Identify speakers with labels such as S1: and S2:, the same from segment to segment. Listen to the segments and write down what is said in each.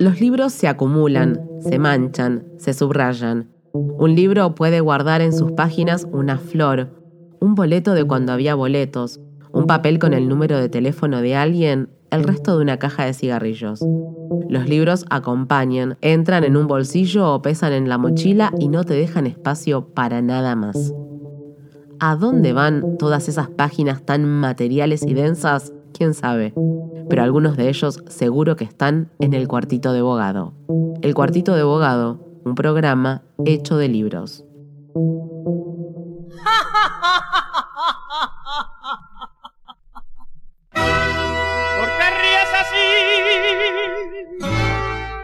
S1: Los libros se acumulan, se manchan, se subrayan. Un libro puede guardar en sus páginas una flor, un boleto de cuando había boletos, un papel con el número de teléfono de alguien, el resto de una caja de cigarrillos. Los libros acompañan, entran en un bolsillo o pesan en la mochila y no te dejan espacio para nada más. ¿A dónde van todas esas páginas tan materiales y densas? ¿Quién sabe? Pero algunos de ellos seguro que están en el cuartito de bogado. El cuartito de bogado, un programa hecho de libros.
S2: ¿Por qué ríes así?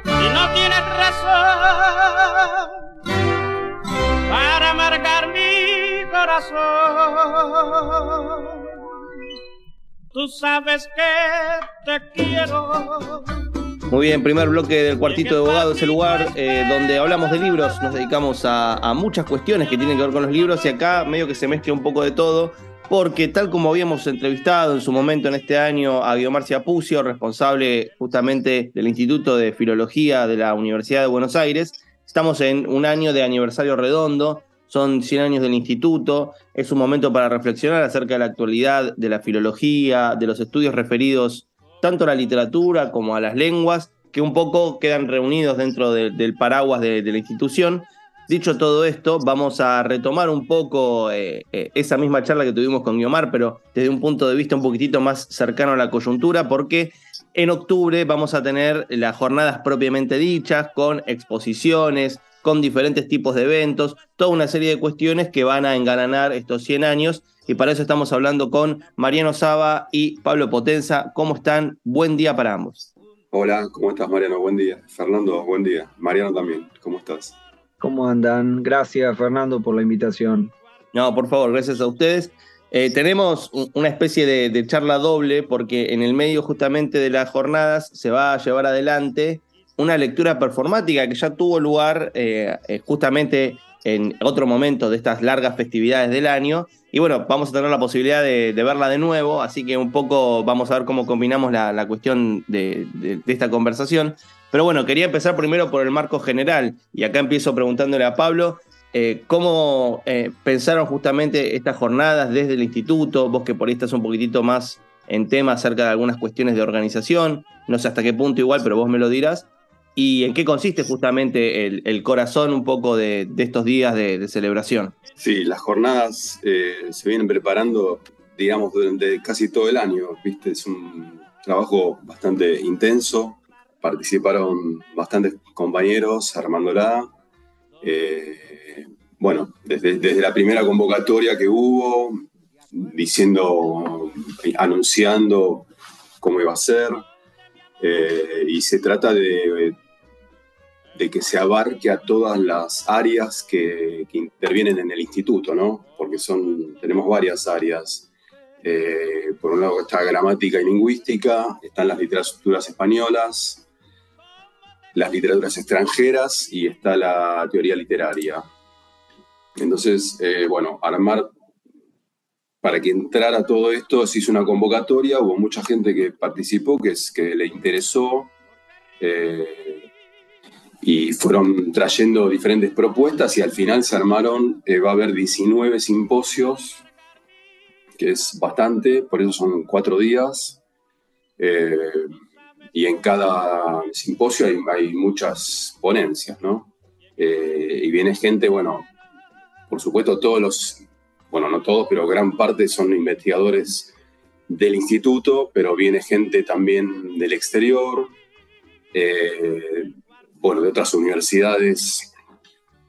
S2: Si no tienes razón para marcar mi corazón. Tú sabes que te quiero.
S3: Muy bien, primer bloque del Cuartito de Abogado es el lugar eh, donde hablamos de libros, nos dedicamos a, a muchas cuestiones que tienen que ver con los libros y acá medio que se mezcla un poco de todo, porque tal como habíamos entrevistado en su momento en este año a Guido Marcia Pucio, responsable justamente del Instituto de Filología de la Universidad de Buenos Aires, estamos en un año de aniversario redondo, son 100 años del instituto, es un momento para reflexionar acerca de la actualidad, de la filología, de los estudios referidos tanto a la literatura como a las lenguas, que un poco quedan reunidos dentro de- del paraguas de, de la institución. Dicho todo esto, vamos a retomar un poco eh, eh, esa misma charla que tuvimos con Guiomar, pero desde un punto de vista un poquitito más cercano a la coyuntura, porque en octubre vamos a tener las jornadas propiamente dichas, con exposiciones, con diferentes tipos de eventos, toda una serie de cuestiones que van a engalanar estos 100 años. Y para eso estamos hablando con Mariano Saba y Pablo Potenza. ¿Cómo están? Buen día para ambos.
S4: Hola, ¿cómo estás Mariano? Buen día. Fernando, buen día. Mariano también, ¿cómo estás?
S5: ¿Cómo andan? Gracias, Fernando, por la invitación.
S3: No, por favor, gracias a ustedes. Eh, tenemos un- una especie de, de charla doble porque en el medio justamente de las jornadas se va a llevar adelante una lectura performática que ya tuvo lugar eh, eh, justamente en otro momento de estas largas festividades del año. Y bueno, vamos a tener la posibilidad de, verla de nuevo, así que un poco vamos a ver cómo combinamos la, cuestión de, esta conversación. Pero bueno, quería empezar primero por el marco general, y acá empiezo preguntándole a Pablo, eh, ¿cómo pensaron justamente estas jornadas desde el instituto? Vos que por ahí estás un poquitito más en tema acerca de algunas cuestiones de organización, no sé hasta qué punto igual, pero vos me lo dirás. ¿Y en qué consiste justamente el, corazón un poco de, estos días de, de celebración?
S4: Sí, las jornadas eh, se vienen preparando, digamos, durante casi todo el año, ¿viste? Es un trabajo bastante intenso. Participaron bastantes compañeros, armándola. Eh, bueno, desde, desde la primera convocatoria que hubo, diciendo, anunciando cómo iba a ser. Eh, y se trata de, de que se abarque a todas las áreas que, intervienen en el instituto, ¿no? Porque son, tenemos varias áreas. Eh, por un lado está gramática y lingüística, están las literaturas españolas, las literaturas extranjeras y está la teoría literaria. Entonces, eh, bueno, armar para que entrara todo esto se hizo una convocatoria, hubo mucha gente que participó, que, es, que le interesó, eh, y fueron trayendo diferentes propuestas y al final se armaron, eh, va a haber 19 simposios, que es bastante, por eso son cuatro días, eh, y en cada simposio hay, hay muchas ponencias, ¿no? Y viene gente, bueno, por supuesto todos los bueno, no todos, pero gran parte son investigadores del instituto, pero viene gente también del exterior, eh, bueno, de otras universidades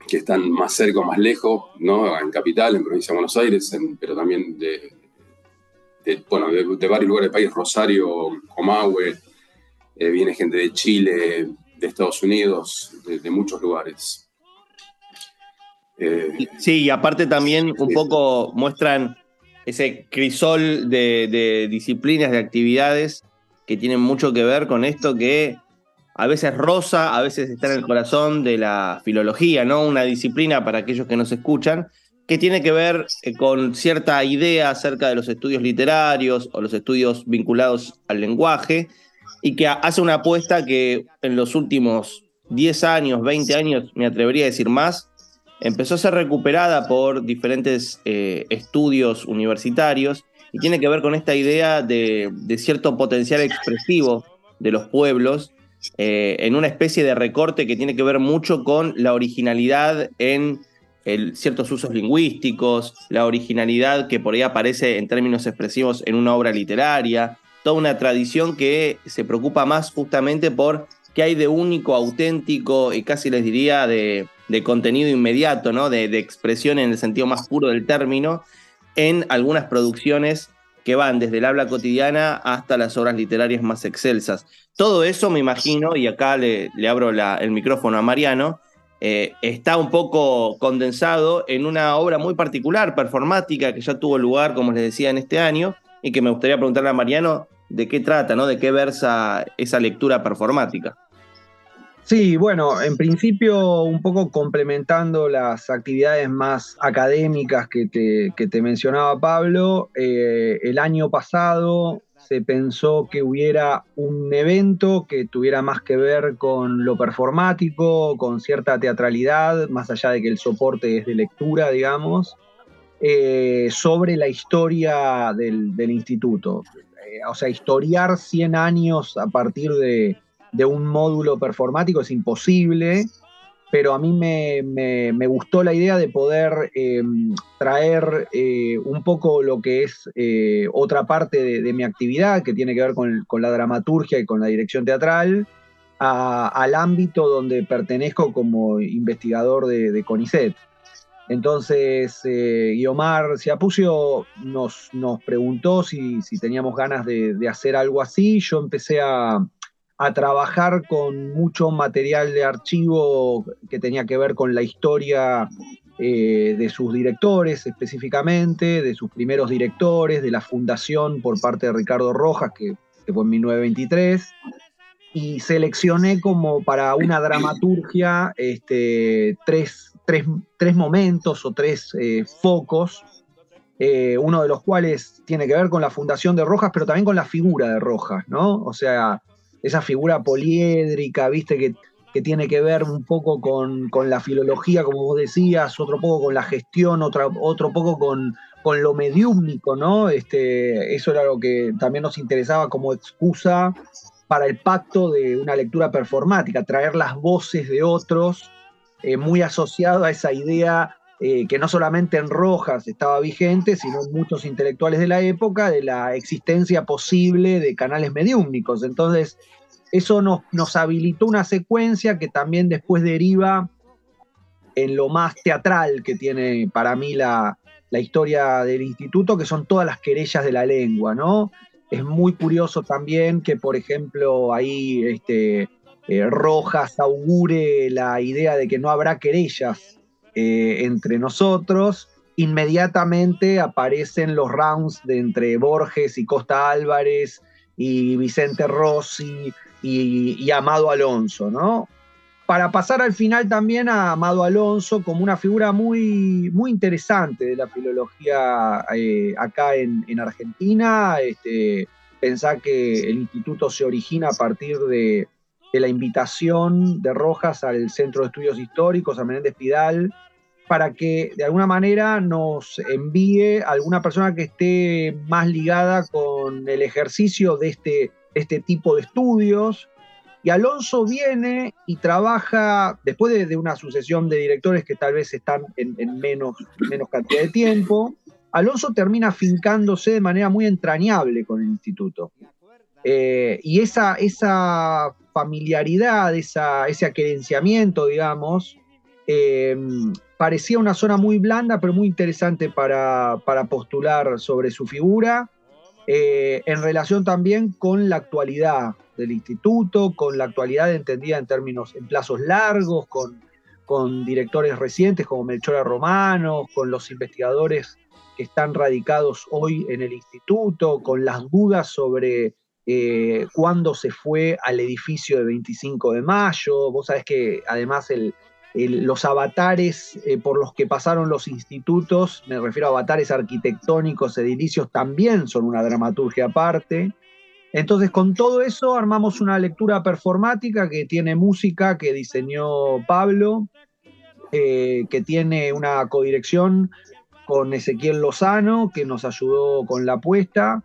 S4: que están más cerca o más lejos, ¿no? En Capital, en Provincia de Buenos Aires, pero también de, bueno, de, varios lugares del país, Rosario, Comahue, eh, viene gente de Chile, de Estados Unidos, de muchos lugares. Eh,
S3: Sí, y aparte también un poco muestran ese crisol de, de disciplinas, de actividades que tienen mucho que ver con esto que a veces rosa, a veces está en el corazón de la filología, ¿no? Una disciplina para aquellos que nos escuchan, que tiene que ver eh, con cierta idea acerca de los estudios literarios o los estudios vinculados al lenguaje, y que hace una apuesta que en los últimos 10 años, 20 años, me atrevería a decir más, empezó a ser recuperada por diferentes eh, estudios universitarios y tiene que ver con esta idea de, cierto potencial expresivo de los pueblos eh, en una especie de recorte que tiene que ver mucho con la originalidad en ciertos usos lingüísticos, la originalidad que por ahí aparece en términos expresivos en una obra literaria, toda una tradición que se preocupa más justamente por qué hay de único, auténtico y casi les diría de, contenido inmediato, ¿no? De, de, expresión en el sentido más puro del término, en algunas producciones que van desde el habla cotidiana hasta las obras literarias más excelsas. Todo eso me imagino, y acá le, abro el micrófono a Mariano, eh, está un poco condensado en una obra muy particular, performática, que ya tuvo lugar, como les decía, en este año, y que me gustaría preguntarle a Mariano de qué trata, ¿no? De qué versa esa lectura performática.
S5: Sí, bueno, en principio un poco complementando las actividades más académicas que te, mencionaba Pablo, eh, el año pasado se pensó que hubiera un evento que tuviera más que ver con lo performático, con cierta teatralidad, más allá de que el soporte es de lectura, digamos, eh, sobre la historia del, instituto. Eh, o sea, historiar 100 años a partir de de un módulo performático es imposible, pero a mí me, gustó la idea de poder em, traer eh, un poco lo que es eh, otra parte de, mi actividad, que tiene que ver con, la dramaturgia y con la dirección teatral, al ámbito donde pertenezco como investigador de, CONICET. Entonces, eh, Guiomar Ciapucio nos, nos preguntó si, teníamos ganas de, hacer algo así. Yo empecé a, a trabajar con mucho material de archivo que tenía que ver con la historia eh, de sus directores específicamente, de sus primeros directores, de la fundación por parte de Ricardo Rojas, que, fue en 1923, y seleccioné como para una dramaturgia este, tres, momentos o tres eh, focos, eh, uno de los cuales tiene que ver con la fundación de Rojas, pero también con la figura de Rojas, ¿no? O sea, esa figura poliédrica, viste, que, tiene que ver un poco con, la filología, como vos decías, otro poco con la gestión, otro, otro poco con, con lo mediúmnico, ¿no? Este, eso era lo que también nos interesaba como excusa para el pacto de una lectura performática, traer las voces de otros, eh, muy asociado a esa idea eh, que no solamente en Rojas estaba vigente, sino en muchos intelectuales de la época, de la existencia posible de canales mediúmnicos. Entonces, eso nos, nos habilitó una secuencia que también después deriva en lo más teatral que tiene para mí la, historia del instituto, que son todas las querellas de la lengua, ¿no? Es muy curioso también que, por ejemplo, ahí este, eh, Rojas augure la idea de que no habrá querellas eh, entre nosotros, inmediatamente aparecen los rounds de entre Borges y Costa Álvarez y Vicente Rossi y, Amado Alonso, ¿no? Para pasar al final también a Amado Alonso como una figura muy, muy interesante de la filología eh, acá en, Argentina. Este, que el instituto se origina a partir de, de la invitación de Rojas al Centro de Estudios Históricos, a Menéndez Pidal, para que de alguna manera nos envíe alguna persona que esté más ligada con el ejercicio de este, este tipo de estudios. Y Alonso viene y trabaja, después de, una sucesión de directores que tal vez están en, menos, menos cantidad de tiempo, Alonso termina fincándose de manera muy entrañable con el instituto. Eh, y esa, esa familiaridad, esa, ese aquerenciamiento, digamos, eh, parecía una zona muy blanda, pero muy interesante para, postular sobre su figura, eh, en relación también con la actualidad del instituto, con la actualidad entendida en términos, en plazos largos, con, con directores recientes como Melchora Romano, con los investigadores que están radicados hoy en el instituto, con las dudas sobre eh, cuándo se fue al edificio de 25 de mayo. Vos sabés que además los avatares eh, por los que pasaron los institutos, me refiero a avatares arquitectónicos, edilicios, también son una dramaturgia aparte. Entonces, con todo eso armamos una lectura performática que tiene música que diseñó Pablo, eh, que tiene una codirección con Ezequiel Lozano, que nos ayudó con la apuesta,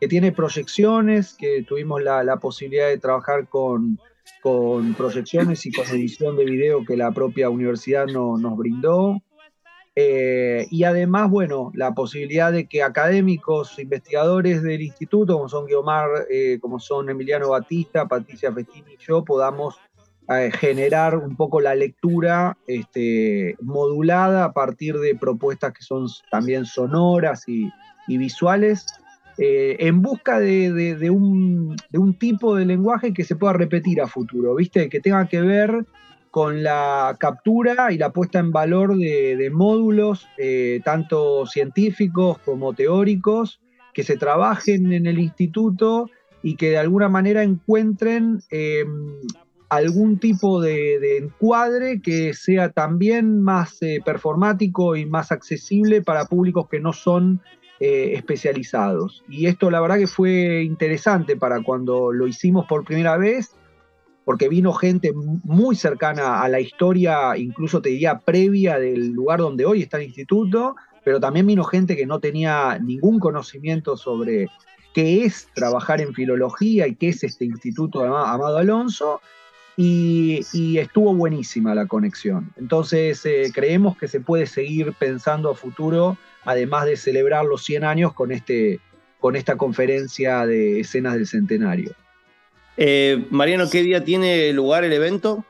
S5: que tiene proyecciones, que tuvimos la, posibilidad de trabajar con, con, proyecciones y con edición de video que la propia universidad nos brindó. Eh, y además, bueno, la posibilidad de que académicos, investigadores del instituto, como son Guiomar, eh, como son Emiliano Batista, Patricia Festini y yo, podamos eh, generar un poco la lectura este, modulada a partir de propuestas que son también sonoras y, visuales, en busca de, un, de un tipo de lenguaje que se pueda repetir a futuro, ¿viste? Que tenga que ver con la captura y la puesta en valor de, módulos, eh, tanto científicos como teóricos, que se trabajen en el instituto y que de alguna manera encuentren em, algún tipo de, encuadre que sea también más eh, performático y más accesible para públicos que no son eh, especializados. Y esto la verdad que fue interesante para cuando lo hicimos por primera vez porque vino gente muy cercana a la historia, incluso te diría previa del lugar donde hoy está el instituto, pero también vino gente que no tenía ningún conocimiento sobre qué es trabajar en filología y qué es este instituto Amado Alonso, y, estuvo buenísima la conexión. Entonces eh, creemos que se puede seguir pensando a futuro, además de celebrar los 100 años con, este, con esta conferencia de escenas del centenario.
S3: Eh, Mariano, ¿qué día tiene lugar el evento?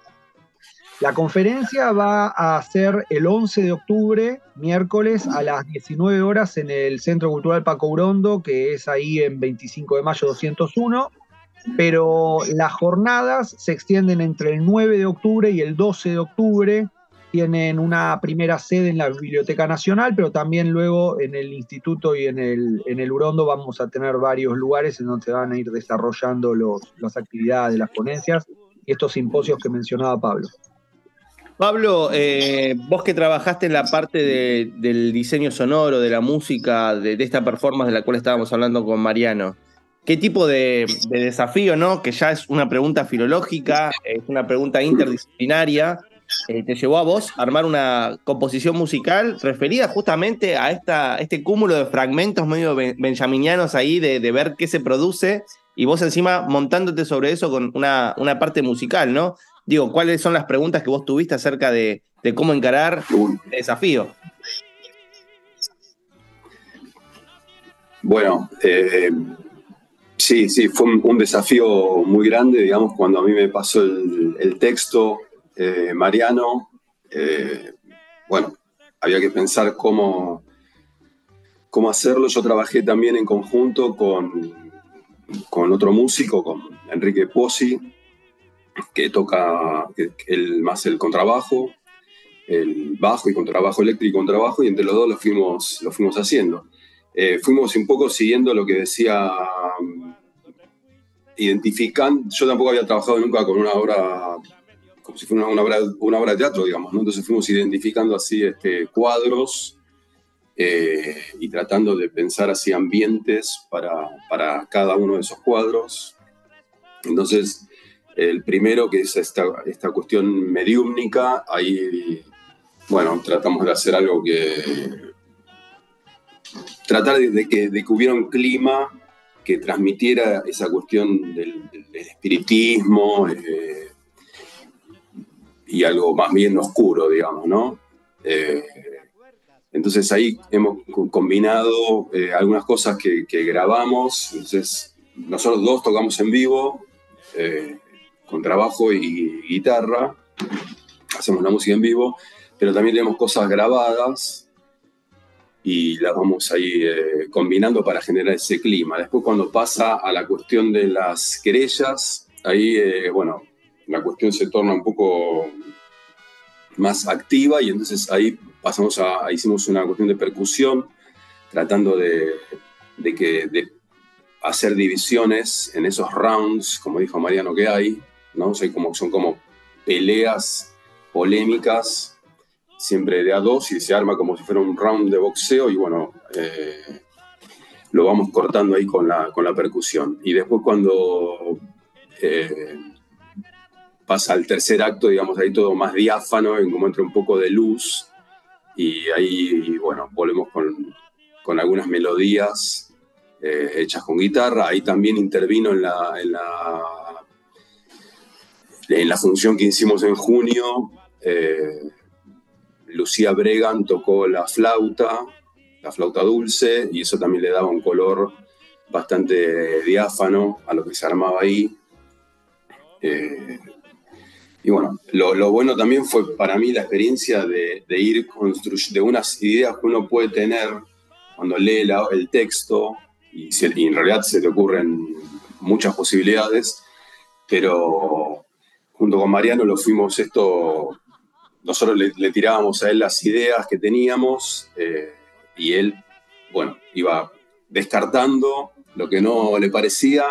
S5: La conferencia va a ser el 11 de octubre, miércoles, a las 19 horas en el Centro Cultural Paco Urondo, que es ahí en 25 de mayo 201. Pero las jornadas se extienden entre el 9 de octubre y el 12 de octubre tienen una primera sede en la Biblioteca Nacional, pero también luego en el instituto y en el, en el Urondo vamos a tener varios lugares en donde se van a ir desarrollando las actividades, las ponencias y estos simposios que mencionaba Pablo.
S3: Pablo, eh, vos que trabajaste en la parte del diseño sonoro, de la música, de, esta performance de la cual estábamos hablando con Mariano, ¿qué tipo de, de desafío, no? Que ya es una pregunta filológica, es una pregunta interdisciplinaria, eh, te llevó a vos armar una composición musical referida justamente a esta, este cúmulo de fragmentos medio benjaminianos ahí, de, ver qué se produce, y vos encima montándote sobre eso con una, una, parte musical, ¿no? Digo, ¿cuáles son las preguntas que vos tuviste acerca de, cómo encarar el desafío?
S4: Bueno, eh, sí, sí, fue un, desafío muy grande, digamos, cuando a mí me pasó el texto eh, Mariano, eh, bueno, había que pensar cómo, cómo hacerlo. Yo trabajé también en conjunto con, con otro músico, con Enrique Pozzi, que toca el, más el contrabajo, el bajo y contrabajo eléctrico y contrabajo, y entre los dos lo fuimos, lo fuimos haciendo. Eh, fuimos un poco siguiendo lo que decía, identificando, yo tampoco había trabajado nunca con una obra como si fuera una, obra, una obra de teatro, digamos, ¿no? Entonces fuimos identificando así este, cuadros eh, y tratando de pensar así ambientes para, para cada uno de esos cuadros. Entonces, el primero, que es esta, esta cuestión mediúmnica, ahí, bueno, tratamos de hacer algo que... Tratar de, que, de que hubiera un clima que transmitiera esa cuestión del, espiritismo, eh, y algo más bien oscuro, digamos, ¿no? Eh, entonces ahí hemos combinado eh, algunas cosas que, grabamos, entonces nosotros dos tocamos en vivo, eh, con trabajo y guitarra, hacemos la música en vivo, pero también tenemos cosas grabadas y las vamos ahí combinando para generar ese clima. Después cuando pasa a la cuestión de las querellas, ahí, bueno, la cuestión se torna un poco más activa y entonces ahí pasamos a, hicimos una cuestión de percusión, tratando de, que, de hacer divisiones en esos rounds, como dijo Mariano, que hay, ¿no? como, son como peleas polémicas, siempre de a dos y se arma como si fuera un round de boxeo y bueno, eh, lo vamos cortando ahí con la, con la percusión. Y después cuando eh, pasa al tercer acto, digamos, ahí todo más diáfano, en como entra un poco de luz, y ahí, bueno, volvemos con, con algunas melodías eh, hechas con guitarra. Ahí también intervino en la, en la, en la función que hicimos en junio. Eh, Lucía Bregan tocó la flauta, la flauta dulce, y eso también le daba un color bastante diáfano a lo que se armaba ahí. Eh, y bueno, lo, bueno también fue para mí la experiencia de, ir construyendo, de unas ideas que uno puede tener cuando lee el texto, y, en realidad se te ocurren muchas posibilidades, pero junto con Mariano lo fuimos esto, nosotros le, tirábamos a él las ideas que teníamos eh, y él, bueno, iba descartando lo que no le parecía,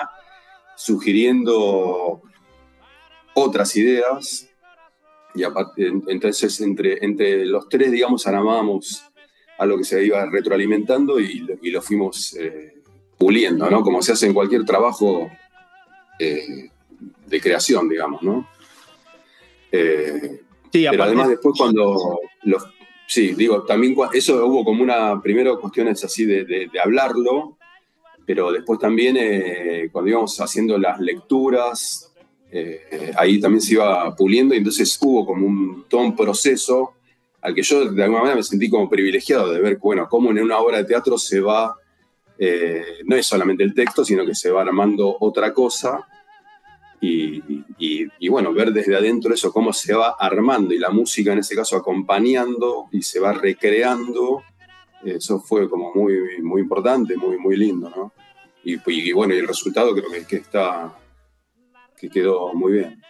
S4: sugiriendo otras ideas. Y aparte, entonces entre, entre los tres, digamos, armábamos algo que se iba retroalimentando y, lo fuimos eh, puliendo, ¿no? Como se hace en cualquier trabajo eh, de creación, digamos, ¿no? Eh, sí, pero además después cuando los... Sí, digo, también eso hubo como una, primero cuestiones así de, de, de hablarlo, pero después también cuando íbamos haciendo las lecturas, eh, ahí también se iba puliendo y entonces hubo como un, todo un proceso al que yo de alguna manera me sentí como privilegiado de ver, bueno, cómo en una obra de teatro se va, eh, no es solamente el texto, sino que se va armando otra cosa y, bueno, ver desde adentro eso, cómo se va armando y la música en ese caso acompañando y se va recreando, eso fue como muy, muy importante, muy, muy lindo. Y, bueno, el resultado creo que, que está que quedó muy bien.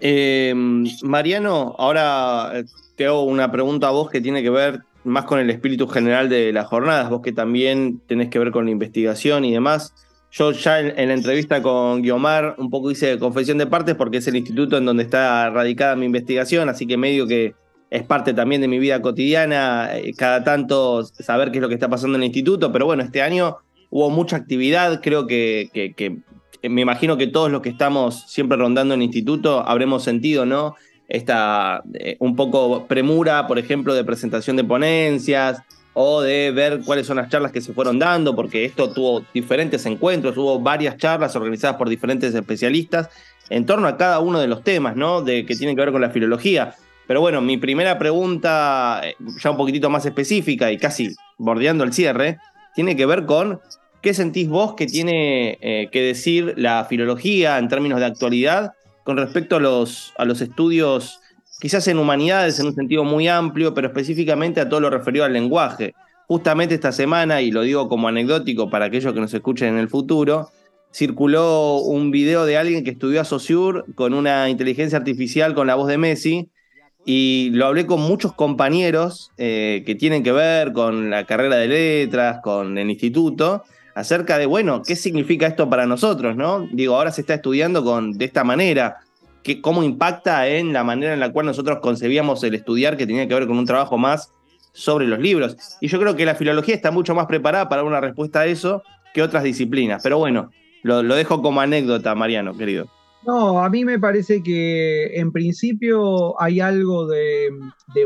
S3: Eh, Mariano, ahora eh, te hago una pregunta a vos que tiene que ver más con el espíritu general de las jornadas, vos que también tenés que ver con la investigación y demás. Yo ya en, la entrevista con Guiomar un poco hice confesión de partes porque es el instituto en donde está radicada mi investigación, así que medio que es parte también de mi vida cotidiana, eh, cada tanto saber qué es lo que está pasando en el instituto, pero bueno, este año hubo mucha actividad, creo que, que me imagino que todos los que estamos siempre rondando en el instituto habremos sentido, ¿no? Esta eh, un poco premura, por ejemplo, de presentación de ponencias o de ver cuáles son las charlas que se fueron dando, porque esto tuvo diferentes encuentros, hubo varias charlas organizadas por diferentes especialistas en torno a cada uno de los temas, ¿no? De, que tienen que ver con la filología. Pero bueno, mi primera pregunta, eh, ya un poquitito más específica y casi bordeando el cierre, tiene que ver con ¿Qué sentís vos que tiene eh, que decir la filología en términos de actualidad con respecto a los, a los estudios, quizás en humanidades en un sentido muy amplio, pero específicamente a todo lo referido al lenguaje? Justamente esta semana, y lo digo como anecdótico para aquellos que nos escuchen en el futuro, circuló un video de alguien que estudió a Saussure con una inteligencia artificial con la voz de Messi, y lo hablé con muchos compañeros eh, que tienen que ver con la carrera de letras, con el instituto, acerca de, bueno, ¿qué significa esto para nosotros, no? Digo, ahora se está estudiando con, de esta manera, que, cómo impacta en la manera en la cual nosotros concebíamos el estudiar, que tenía que ver con un trabajo más sobre los libros. Y yo creo que la filología está mucho más preparada para una respuesta a eso que otras disciplinas. Pero bueno, lo dejo como anécdota, Mariano, querido.
S5: No, a mí me parece que en principio hay algo de,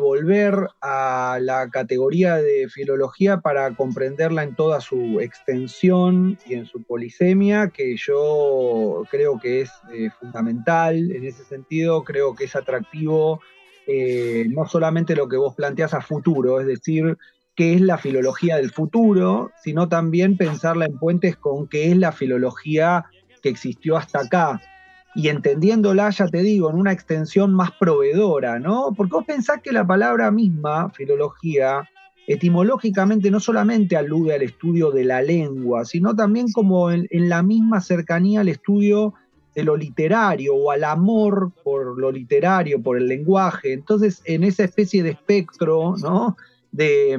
S5: volver a la categoría de filología para comprenderla en toda su extensión y en su polisemia, que yo creo que es eh, fundamental. En ese sentido, creo que es atractivo eh, no solamente lo que vos planteás a futuro, es decir, qué es la filología del futuro, sino también pensarla en puentes con qué es la filología que existió hasta acá y entendiéndola, ya te digo, en una extensión más proveedora, ¿no? Porque vos pensás que la palabra misma, filología, etimológicamente no solamente alude al estudio de la lengua, sino también como en, la misma cercanía al estudio de lo literario o al amor por lo literario, por el lenguaje. Entonces, en esa especie de espectro, ¿no? De,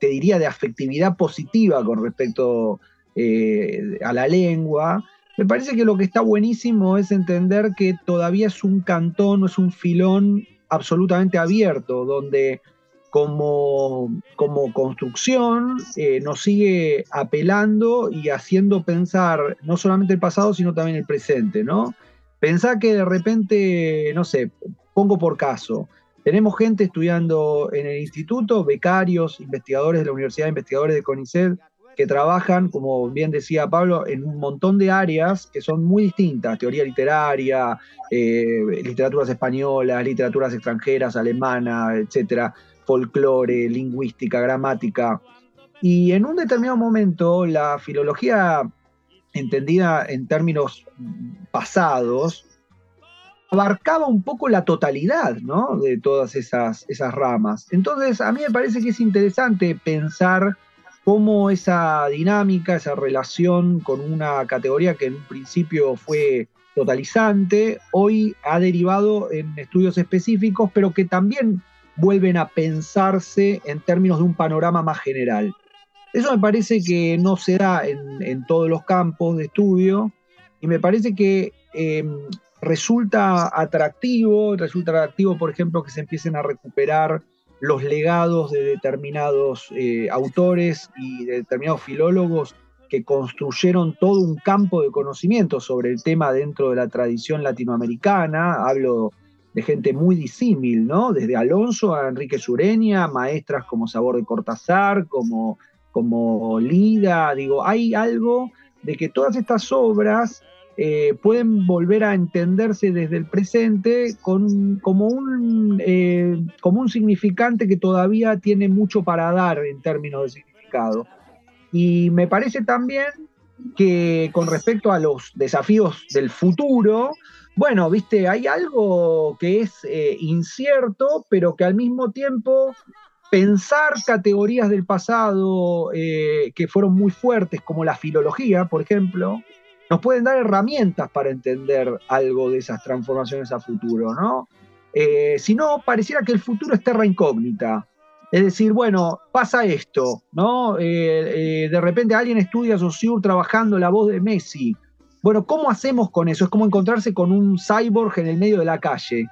S5: te diría, de afectividad positiva con respecto eh, a la lengua, me parece que lo que está buenísimo es entender que todavía es un cantón, es un filón absolutamente abierto, donde como, como construcción eh, nos sigue apelando y haciendo pensar no solamente el pasado, sino también el presente, ¿no? Pensar que de repente, no sé, pongo por caso, tenemos gente estudiando en el instituto, becarios, investigadores de la Universidad, investigadores de CONICET, que trabajan, como bien decía Pablo, en un montón de áreas que son muy distintas, teoría literaria, eh, literaturas españolas, literaturas extranjeras, alemanas, etcétera, folclore, lingüística, gramática. Y en un determinado momento, la filología, entendida en términos pasados, abarcaba un poco la totalidad ¿no? de todas esas, esas ramas. Entonces, a mí me parece que es interesante pensar cómo esa dinámica, esa relación con una categoría que en un principio fue totalizante, hoy ha derivado en estudios específicos, pero que también vuelven a pensarse en términos de un panorama más general. Eso me parece que no se da en, todos los campos de estudio y me parece que em, resulta atractivo, resulta atractivo, por ejemplo, que se empiecen a recuperar los legados de determinados eh, autores y de determinados filólogos que construyeron todo un campo de conocimiento sobre el tema dentro de la tradición latinoamericana. Hablo de gente muy disímil, ¿no? Desde Alonso a Enrique Sureña, maestras como Sabor de Cortázar, como, como Lida. Digo, hay algo de que todas estas obras eh, pueden volver a entenderse desde el presente con, como, un, eh, como un significante que todavía tiene mucho para dar en términos de significado. Y me parece también que con respecto a los desafíos del futuro, bueno, viste, hay algo que es eh, incierto, pero que al mismo tiempo pensar categorías del pasado que fueron muy fuertes, como la filología, por ejemplo, nos pueden dar herramientas para entender algo de esas transformaciones a futuro, ¿no? Eh, si no, pareciera que el futuro es terra incógnita. Es decir, bueno, pasa esto, ¿no? Eh, eh, de repente alguien estudia Saussure trabajando la voz de Messi. Bueno, ¿cómo hacemos con eso? Es como encontrarse con un cyborg en el medio de la calle.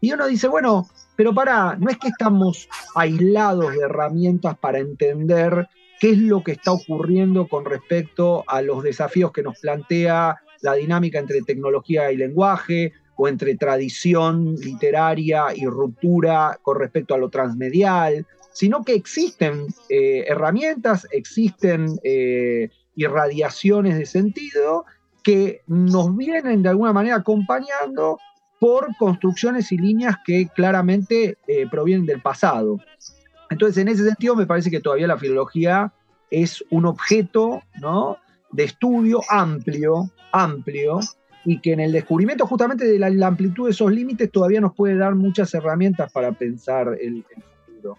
S5: Y uno dice, bueno, pero para, no es que estamos aislados de herramientas para entender qué es lo que está ocurriendo con respecto a los desafíos que nos plantea la dinámica entre tecnología y lenguaje o entre tradición literaria y ruptura con respecto a lo transmedial, sino que existen eh, herramientas, existen eh, irradiaciones de sentido que nos vienen de alguna manera acompañando por construcciones y líneas que claramente eh, provienen del pasado. Entonces, en ese sentido, me parece que todavía la filología es un objeto ¿no? de estudio amplio, amplio, y que en el descubrimiento justamente de la, amplitud de esos límites todavía nos puede dar muchas herramientas para pensar el, futuro.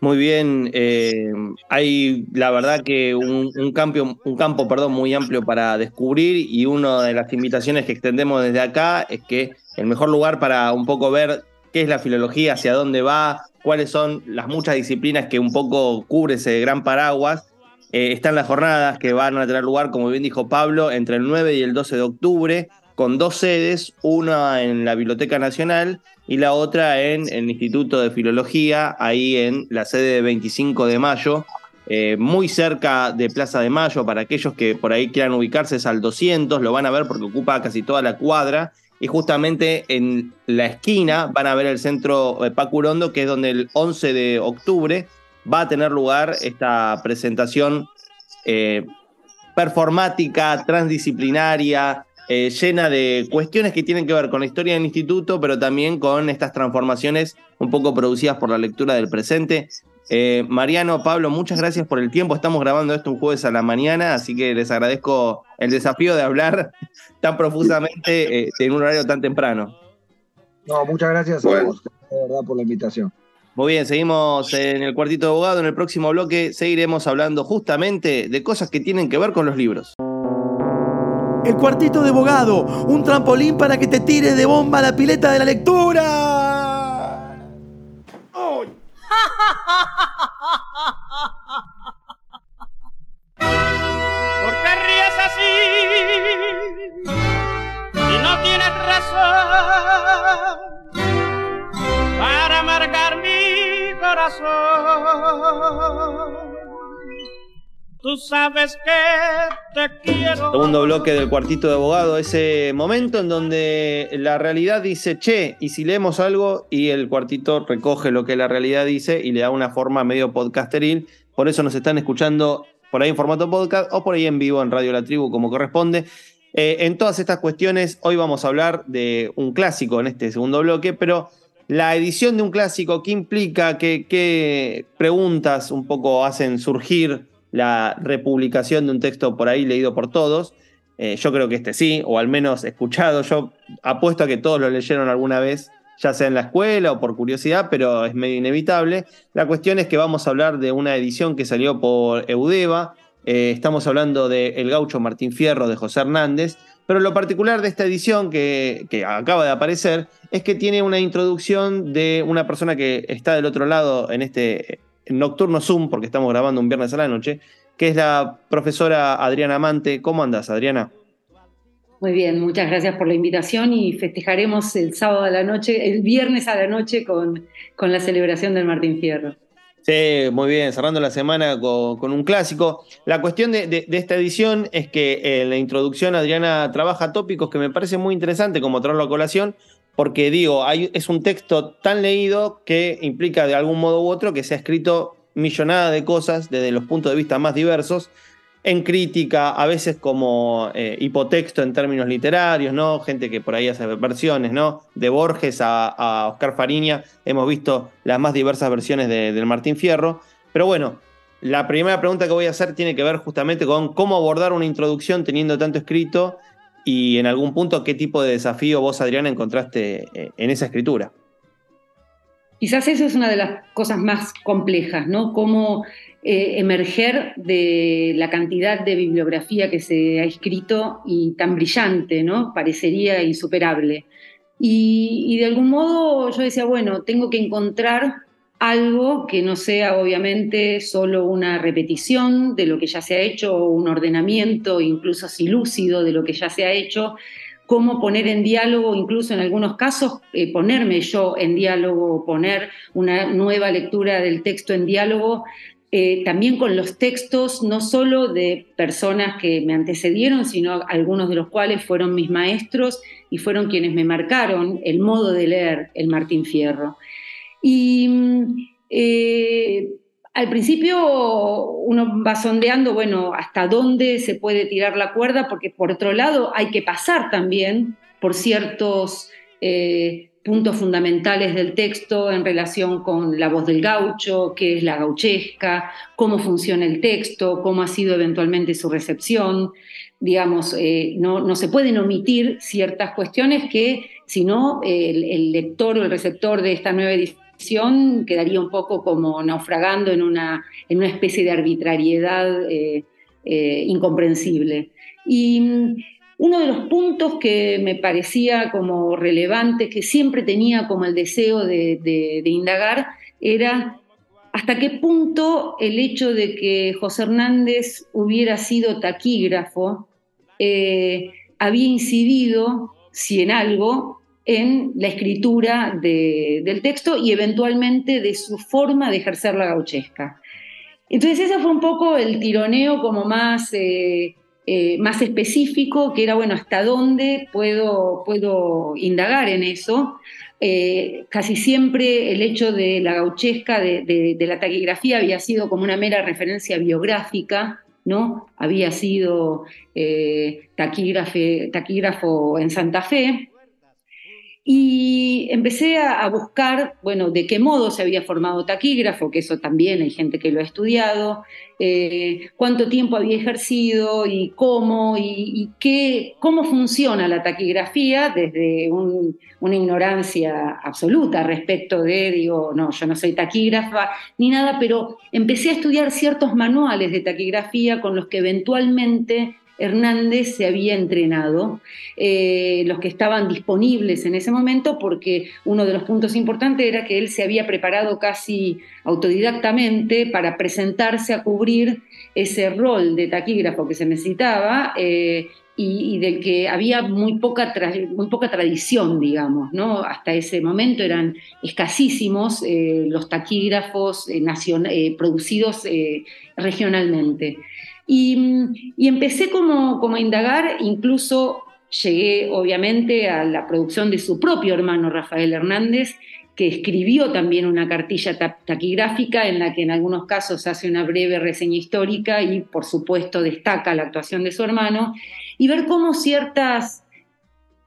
S3: Muy bien, eh, hay la verdad que un, un, un campo perdón, muy amplio para descubrir y una de las invitaciones que extendemos desde acá es que el mejor lugar para un poco ver qué es la filología, hacia dónde va, cuáles son las muchas disciplinas que un poco cubre ese gran paraguas. Eh, están las jornadas que van a tener lugar, como bien dijo Pablo, entre el 9 y el 12 de octubre, con dos sedes, una en la Biblioteca Nacional y la otra en el Instituto de Filología, ahí en la sede de 25 de mayo, eh, muy cerca de Plaza de Mayo, para aquellos que por ahí quieran ubicarse es al 200, lo van a ver porque ocupa casi toda la cuadra y justamente en la esquina van a ver el centro Pacurondo, que es donde el 11 de octubre va a tener lugar esta presentación eh, performática, transdisciplinaria, eh, llena de cuestiones que tienen que ver con la historia del instituto, pero también con estas transformaciones un poco producidas por la lectura del presente. Eh, Mariano, Pablo, muchas gracias por el tiempo. Estamos grabando esto un jueves a la mañana, así que les agradezco el desafío de hablar tan profusamente eh, en un horario tan temprano.
S5: No, muchas gracias a vos, de verdad, por la invitación.
S3: Muy bien, seguimos en el cuartito de abogado. En el próximo bloque seguiremos hablando justamente de cosas que tienen que ver con los libros.
S6: El cuartito de abogado, un trampolín para que te tires de bomba a la pileta de la lectura.
S2: ¿Por qué ríes así? Y no tienes razón para amargar mi corazón. Tú sabes que te quiero.
S3: Segundo bloque del cuartito de abogado, ese momento en donde la realidad dice, che, y si leemos algo y el cuartito recoge lo que la realidad dice y le da una forma medio podcasteril. Por eso nos están escuchando por ahí en formato podcast o por ahí en vivo en Radio La Tribu como corresponde. Eh, en todas estas cuestiones, hoy vamos a hablar de un clásico en este segundo bloque, pero la edición de un clásico, ¿qué implica? ¿Qué, qué preguntas un poco hacen surgir la republicación de un texto por ahí leído por todos? Eh, yo creo que este sí, o al menos escuchado. Yo apuesto a que todos lo leyeron alguna vez, ya sea en la escuela o por curiosidad, pero es medio inevitable. La cuestión es que vamos a hablar de una edición que salió por Eudeva. Eh, estamos hablando de El gaucho Martín Fierro de José Hernández. Pero lo particular de esta edición que, que acaba de aparecer es que tiene una introducción de una persona que está del otro lado en este nocturno Zoom, porque estamos grabando un viernes a la noche, que es la profesora Adriana Amante. ¿Cómo andas, Adriana?
S7: Muy bien, muchas gracias por la invitación y festejaremos el sábado a la noche, el viernes a la noche con, con la celebración del Martín Fierro.
S3: Sí, muy bien, cerrando la semana con, con un clásico. La cuestión de, de, de, esta edición es que en la introducción Adriana trabaja tópicos que me parece muy interesante como traerlo a colación, porque digo, hay, es un texto tan leído que implica de algún modo u otro que se ha escrito millonada de cosas desde los puntos de vista más diversos, en crítica, a veces como eh, hipotexto en términos literarios, ¿no? Gente que por ahí hace versiones, ¿no? De Borges a, Oscar Fariña, hemos visto las más diversas versiones de, del Martín Fierro. Pero bueno, la primera pregunta que voy a hacer tiene que ver justamente con cómo abordar una introducción teniendo tanto escrito y en algún punto qué tipo de desafío vos, Adriana, encontraste eh, en esa escritura.
S7: Quizás eso es una de las cosas más complejas, ¿no? Cómo eh, emerger de la cantidad de bibliografía que se ha escrito y tan brillante, ¿no? Parecería insuperable. Y, y de algún modo yo decía, bueno, tengo que encontrar algo que no sea obviamente solo una repetición de lo que ya se ha hecho, o un ordenamiento incluso así lúcido de lo que ya se ha hecho, cómo poner en diálogo, incluso en algunos casos, eh, ponerme yo en diálogo, poner una nueva lectura del texto en diálogo, eh, también con los textos no solo de personas que me antecedieron, sino algunos de los cuales fueron mis maestros y fueron quienes me marcaron el modo de leer el Martín Fierro. Y eh, al principio uno va sondeando, bueno, hasta dónde se puede tirar la cuerda, porque por otro lado hay que pasar también por ciertos eh, puntos fundamentales del texto en relación con la voz del gaucho, qué es la gauchesca, cómo funciona el texto, cómo ha sido eventualmente su recepción. Digamos, eh, no, no, se pueden omitir ciertas cuestiones que, si no, el, el lector o el receptor de esta nueva edición quedaría un poco como naufragando en una, en una especie de arbitrariedad eh, eh, incomprensible. Y uno de los puntos que me parecía como relevante, que siempre tenía como el deseo de, de, de indagar, era hasta qué punto el hecho de que José Hernández hubiera sido taquígrafo eh, había incidido, si en algo, en la escritura de, del texto y eventualmente de su forma de ejercer la gauchesca. Entonces ese fue un poco el tironeo como más... Eh, eh, más específico, que era, bueno, hasta dónde puedo, puedo indagar en eso. Eh, casi siempre el hecho de la gauchesca, de, de, la taquigrafía, había sido como una mera referencia biográfica, ¿no? Había sido taquígrafo en Santa Fe, y empecé a, buscar, bueno, de qué modo se había formado taquígrafo, que eso también hay gente que lo ha estudiado, eh, cuánto tiempo había ejercido y cómo, y, qué, cómo funciona la taquigrafía desde un, una ignorancia absoluta respecto de, digo, no, yo no soy taquígrafa ni nada, pero empecé a estudiar ciertos manuales de taquigrafía con los que eventualmente Hernández se había entrenado, eh, los que estaban disponibles en ese momento, porque uno de los puntos importantes era que él se había preparado casi autodidactamente para presentarse a cubrir ese rol de taquígrafo que se necesitaba eh, y, del que había muy poca, muy poca tradición, digamos, ¿no? Hasta ese momento eran escasísimos eh, los taquígrafos producidos regionalmente. Y, empecé como, como a indagar, incluso llegué obviamente a la producción de su propio hermano Rafael Hernández, que escribió también una cartilla taquigráfica en la que en algunos casos hace una breve reseña histórica y por supuesto destaca la actuación de su hermano, y ver cómo ciertas,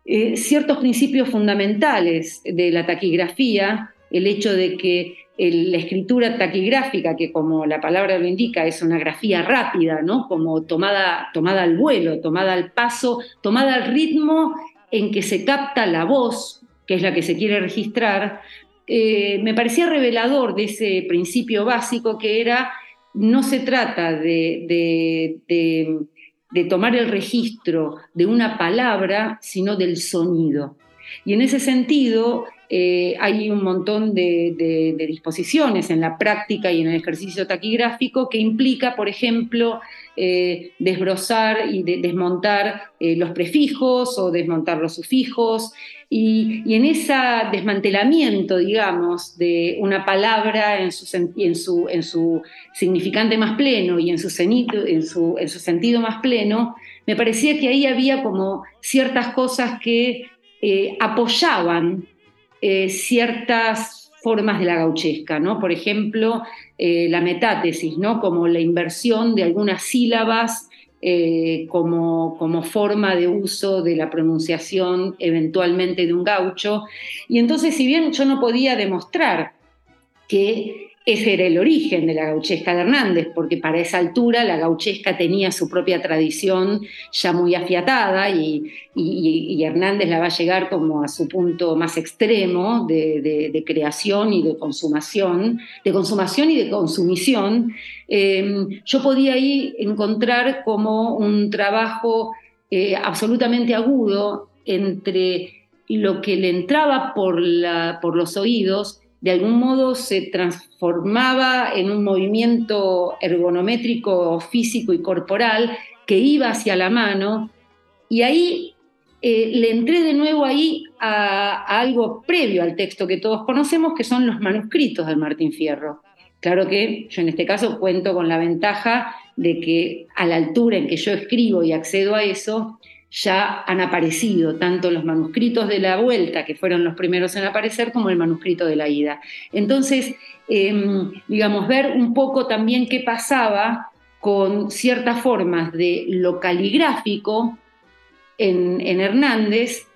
S7: eh, ciertos principios fundamentales de la taquigrafía, el hecho de que la escritura taquigráfica, que como la palabra lo indica, es una grafía rápida, ¿no? como tomada, tomada al vuelo, tomada al paso, tomada al ritmo en que se capta la voz que es la que se quiere registrar, eh, me parecía revelador de ese principio básico que era, no se trata de, tomar el registro de una palabra, sino del sonido. Y en ese sentido, eh, hay un montón de, disposiciones en la práctica y en el ejercicio taquigráfico que implica, por ejemplo, eh, desbrozar y desmontar los prefijos o desmontar los sufijos, y, en ese desmantelamiento, digamos, de una palabra en su, significante más pleno y en su, en, su, en su, sentido más pleno, me parecía que ahí había como ciertas cosas que eh, apoyaban eh, ciertas formas de la gauchesca, ¿no? Por ejemplo, eh, la metátesis, ¿no? Como la inversión de algunas sílabas eh, como, como, forma de uso de la pronunciación eventualmente de un gaucho. Y entonces, si bien yo no podía demostrar que ese era el origen de la gauchesca de Hernández, porque para esa altura la gauchesca tenía su propia tradición ya muy afiatada y, Hernández la va a llegar como a su punto más extremo de, creación y de consumación, de consumación y de consumición. Em, yo podía ahí encontrar como un trabajo eh, absolutamente agudo entre lo que le entraba por, los oídos de algún modo se transformaba en un movimiento ergonométrico, físico y corporal que iba hacia la mano y ahí eh, le entré de nuevo ahí a, algo previo al texto que todos conocemos, que son los manuscritos de Martín Fierro. Claro que yo en este caso cuento con la ventaja de que a la altura en que yo escribo y accedo a eso, ya han aparecido tanto los manuscritos de la vuelta, que fueron los primeros en aparecer, como el manuscrito de la ida. Entonces, em, digamos, ver un poco también qué pasaba con ciertas formas de lo caligráfico en, en Hernández,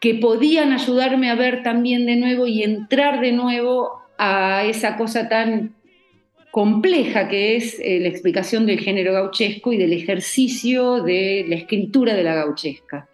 S7: que podían ayudarme a ver también de nuevo y entrar de nuevo a esa cosa tan compleja que es eh, la explicación del género gauchesco y del ejercicio de la escritura de la gauchesca.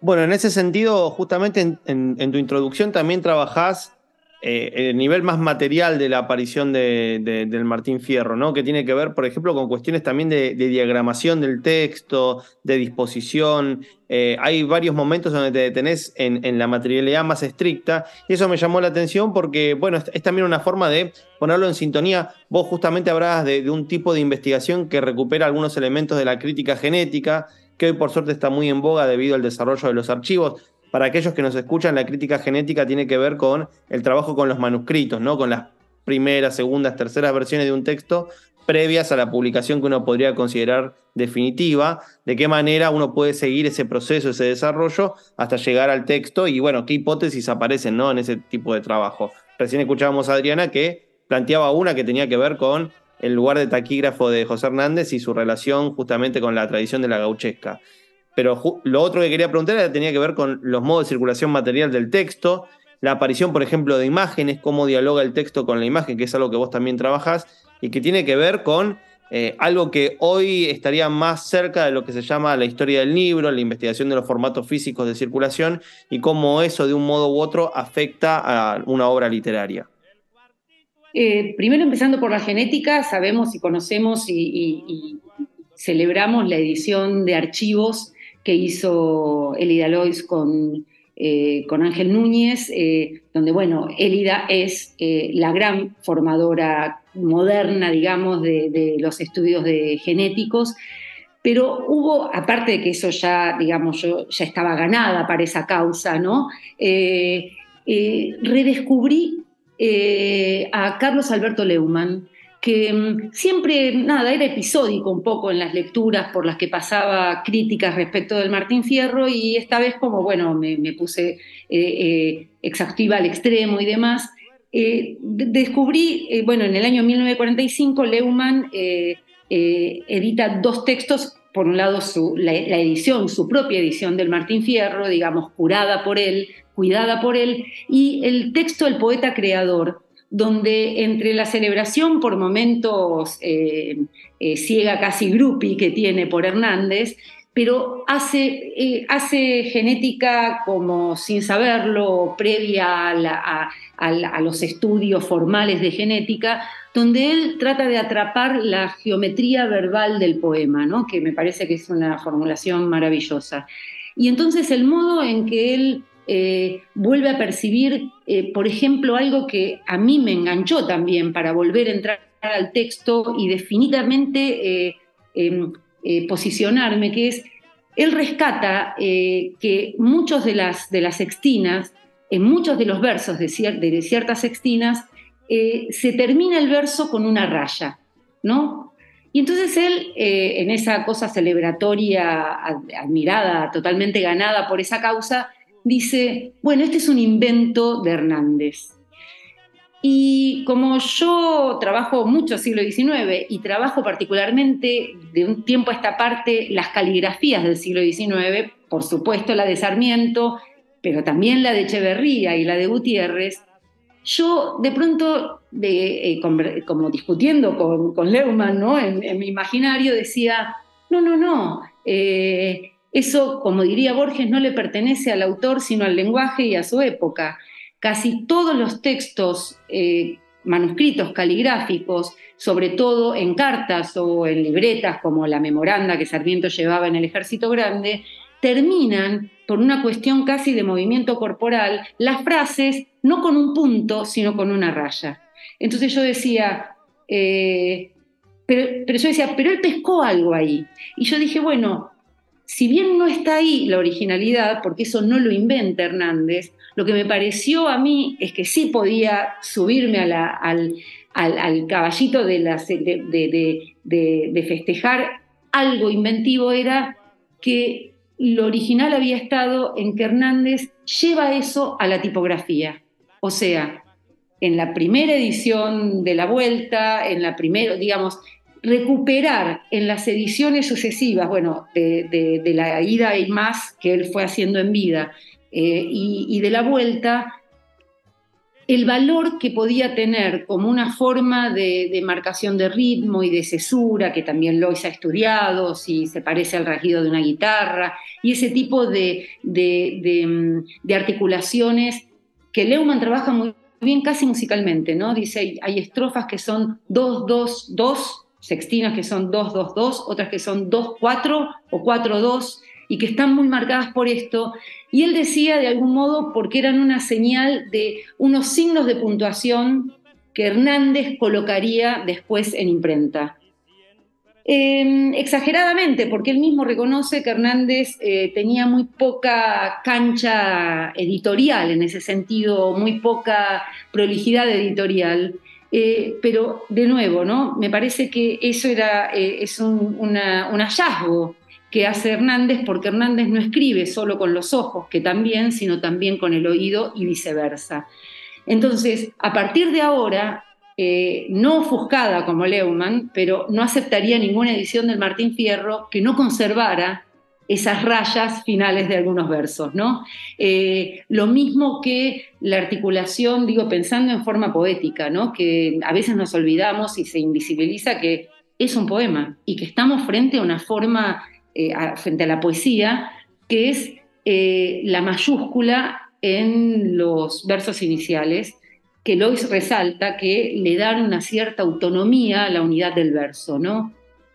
S3: Bueno, en ese sentido, justamente en, tu introducción también trabajás eh, el nivel más material de la aparición de, del Martín Fierro, ¿no? Que tiene que ver, por ejemplo, con cuestiones también de, diagramación del texto, de disposición. Eh, hay varios momentos donde te detenés en, la materialidad más estricta, y eso me llamó la atención porque, bueno, es, también una forma de ponerlo en sintonía. Vos justamente hablabas de, un tipo de investigación que recupera algunos elementos de la crítica genética, que hoy por suerte está muy en boga debido al desarrollo de los archivos para aquellos que nos escuchan, la crítica genética tiene que ver con el trabajo con los manuscritos, ¿no? Con las primeras, segundas, terceras versiones de un texto previas a la publicación que uno podría considerar definitiva, de qué manera uno puede seguir ese proceso, ese desarrollo, hasta llegar al texto y bueno, qué hipótesis aparecen ¿no? en ese tipo de trabajo. Recién escuchábamos a Adriana que planteaba una que tenía que ver con el lugar de taquígrafo de José Hernández y su relación justamente con la tradición de la gauchesca. Pero lo otro que quería preguntar tenía que ver con los modos de circulación material del texto, la aparición, por ejemplo, de imágenes, cómo dialoga el texto con la imagen, que es algo que vos también trabajás, y que tiene que ver con eh, algo que hoy estaría más cerca de lo que se llama la historia del libro, la investigación de los formatos físicos de circulación, y cómo eso de un modo u otro afecta a una obra literaria.
S7: Eh, primero empezando por la genética, sabemos y conocemos y celebramos la edición de archivos que hizo Elida Lois con, eh, con Ángel Núñez, eh, donde, bueno, Elida es eh, la gran formadora moderna, digamos, de, los estudios de genéticos, pero hubo, aparte de que eso ya, digamos, yo ya estaba ganada para esa causa, ¿no? Redescubrí a Carlos Alberto Leumann, que mm, siempre, nada, era episódico un poco en las lecturas por las que pasaba críticas respecto del Martín Fierro y esta vez como, bueno, me, puse exhaustiva al extremo y demás, descubrí, bueno, en el año 1945 Leumann eh, edita dos textos, por un lado la, edición, su propia edición del Martín Fierro, digamos, curada por él, cuidada por él, y el texto El poeta creador, donde entre la celebración por momentos eh, eh, ciega casi grupi que tiene por Hernández, pero hace, hace genética como sin saberlo, previa a, los estudios formales de genética, donde él trata de atrapar la geometría verbal del poema, ¿no? que me parece que es una formulación maravillosa. Y entonces el modo en que él eh, vuelve a percibir, eh, por ejemplo, algo que a mí me enganchó también para volver a entrar al texto y definitivamente eh, em, posicionarme, que es, él rescata que muchos de las, de las sextinas, en muchos de los versos de, de ciertas sextinas, se termina el verso con una raya, ¿no? Y entonces él, en esa cosa celebratoria, admirada, totalmente ganada por esa causa, dice, bueno, este es un invento de Hernández. Y como yo trabajo mucho siglo XIX y trabajo particularmente de un tiempo a esta parte las caligrafías del siglo XIX, por supuesto la de Sarmiento, pero también la de Echeverría y la de Gutiérrez, yo de pronto, eh, como discutiendo con, Leumann ¿no? en, mi imaginario, decía, no, no, no, eh, eso, como diría Borges, no le pertenece al autor, sino al lenguaje y a su época. Casi todos los textos eh, manuscritos caligráficos, sobre todo en cartas o en libretas como la memoranda que Sarmiento llevaba en el ejército grande, terminan por una cuestión casi de movimiento corporal, las frases no con un punto, sino con una raya. Entonces yo decía, eh, pero, yo decía, pero él pescó algo ahí. Y yo dije, bueno, si bien no está ahí la originalidad, porque eso no lo inventa Hernández, lo que me pareció a mí es que sí podía subirme al, caballito de, de festejar algo inventivo, era que lo original había estado en que Hernández lleva eso a la tipografía. O sea, en la primera edición de la vuelta, en la primera, digamos, recuperar en las ediciones sucesivas, bueno, de, la ida y más que él fue haciendo en vida, eh, y, de la vuelta, el valor que podía tener como una forma de, marcación de ritmo y de cesura, que también Lois ha estudiado, si se parece al rasguido de una guitarra, y ese tipo de, de articulaciones que Leumann trabaja muy bien casi musicalmente, ¿no? Dice, hay estrofas que son 2, 2, 2, sextinas que son 2, 2, 2, otras que son 2, 4 o 4, 2, y que están muy marcadas por esto. Y él decía de algún modo porque eran una señal de unos signos de puntuación que Hernández colocaría después en imprenta. Em, exageradamente, porque él mismo reconoce que Hernández eh, tenía muy poca cancha editorial en ese sentido, muy poca prolijidad editorial. Eh, pero de nuevo, ¿no? Me parece que eso era, eh, es un, un, hallazgo que hace Hernández, porque Hernández no escribe solo con los ojos, que también, sino también con el oído y viceversa. Entonces, a partir de ahora, eh, no ofuscada como Leumann, pero no aceptaría ninguna edición del Martín Fierro que no conservara esas rayas finales de algunos versos, ¿no? Eh, lo mismo que la articulación, digo, pensando en forma poética, ¿no? Que a veces nos olvidamos y se invisibiliza que es un poema y que estamos frente a una forma, eh, frente a la poesía, que es la mayúscula en los versos iniciales que Lois resalta que le dan una cierta autonomía a la unidad del verso, ¿no?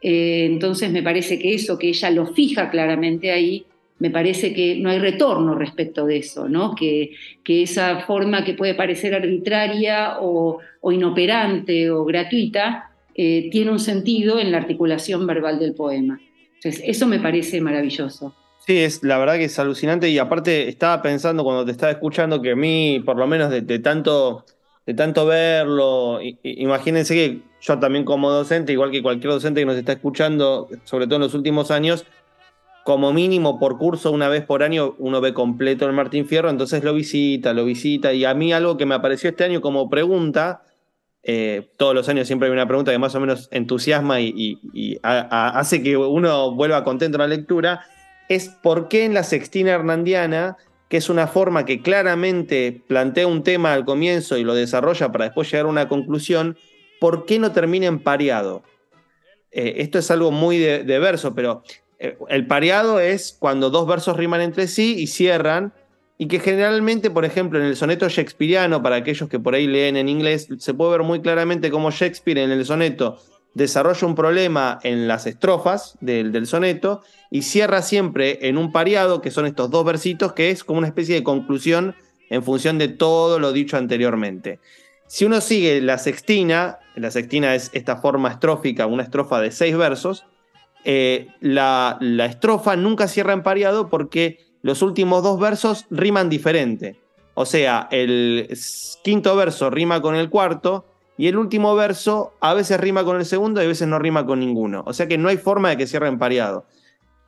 S7: Eh, entonces me parece que eso, que ella lo fija claramente ahí, me parece que no hay retorno respecto de eso, ¿no? Que, esa forma que puede parecer arbitraria o, inoperante o gratuita eh, tiene un sentido en la articulación verbal del poema. Entonces, eso me parece maravilloso.
S3: Sí, es la verdad que es alucinante y aparte estaba pensando cuando te estaba escuchando que a mí, por lo menos de, tanto de tanto verlo, imagínense que yo también como docente, igual que cualquier docente que nos está escuchando, sobre todo en los últimos años, como mínimo por curso, una vez por año, uno ve completo el Martín Fierro, entonces lo visita, lo visita. Y a mí algo que me apareció este año como pregunta, eh, todos los años siempre hay una pregunta que más o menos entusiasma y, hace que uno vuelva contento en la lectura, es por qué en la sextina hernandiana, que es una forma que claramente plantea un tema al comienzo y lo desarrolla para después llegar a una conclusión, ¿por qué no termina en pareado? Eh, esto es algo muy de, verso, pero eh, el pareado es cuando dos versos riman entre sí y cierran, y que generalmente, por ejemplo, en el soneto shakespeariano, para aquellos que por ahí leen en inglés, se puede ver muy claramente cómo Shakespeare en el soneto desarrolla un problema en las estrofas del, soneto y cierra siempre en un pareado, que son estos dos versitos, que es como una especie de conclusión en función de todo lo dicho anteriormente. Si uno sigue la sextina, la sextina es esta forma estrófica, una estrofa de seis versos, eh, la, estrofa nunca cierra en pareado porque los últimos dos versos riman diferente. O sea, el quinto verso rima con el cuarto y el último verso a veces rima con el segundo y a veces no rima con ninguno. O sea que no hay forma de que cierre empareado.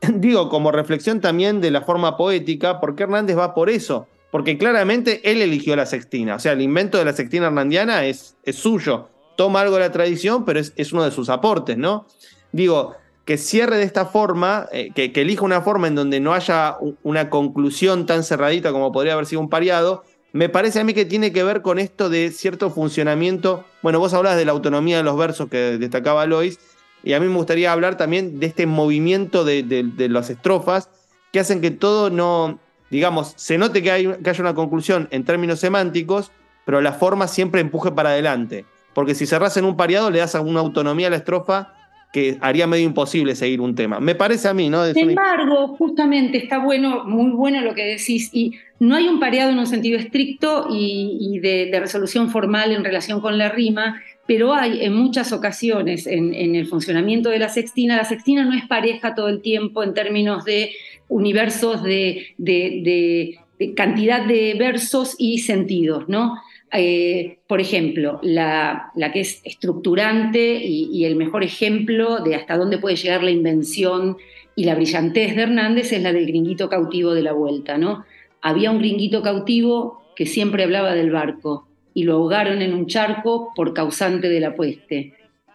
S3: Digo, como reflexión también de la forma poética, ¿por qué Hernández va por eso? Porque claramente él eligió la sextina. O sea, el invento de la sextina hernandiana es suyo. Toma algo de la tradición, pero es, uno de sus aportes, ¿no? Digo, que cierre de esta forma, eh, que, elija una forma en donde no haya una conclusión tan cerradita como podría haber sido un pareado, me parece a mí que tiene que ver con esto de cierto funcionamiento. Bueno, vos hablas de la autonomía de los versos que destacaba Lois, y a mí me gustaría hablar también de este movimiento de, las estrofas que hacen que todo no, digamos, se note que, hay, que haya una conclusión en términos semánticos, pero la forma siempre empuje para adelante. Porque si cerrás en un pareado, le das alguna autonomía a la estrofa que haría medio imposible seguir un tema. Me parece a mí, ¿no?
S7: Sin embargo, justamente está bueno, muy bueno lo que decís, y no hay un pareado en un sentido estricto y, de, resolución formal en relación con la rima, pero hay en muchas ocasiones en, el funcionamiento de la sextina, la sextina no es pareja todo el tiempo en términos de universos de, de cantidad de versos y sentidos, ¿no? Eh, por ejemplo, la, que es estructurante y, el mejor ejemplo de hasta dónde puede llegar la invención y la brillantez de Hernández es la del gringuito cautivo de la vuelta, ¿no? Había un gringuito cautivo que siempre hablaba del barco y lo ahogaron en un charco por causante de la pueste.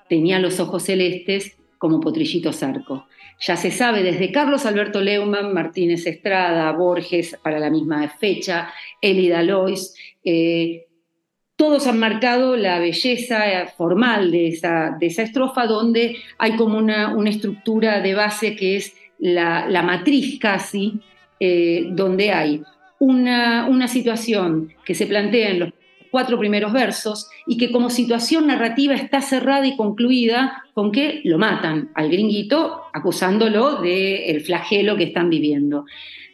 S7: Tenía los ojos celestes como potrillito zarco. Ya se sabe desde Carlos Alberto Leumann, Martínez Estrada, Borges para la misma fecha, Elida Lois, eh, todos han marcado la belleza formal de esa, de esa estrofa, donde hay como una, una estructura de base que es la, matriz casi, eh, donde hay una, una situación que se plantea en los cuatro primeros versos y que como situación narrativa está cerrada y concluida con que lo matan al gringuito acusándolo del flagelo que están viviendo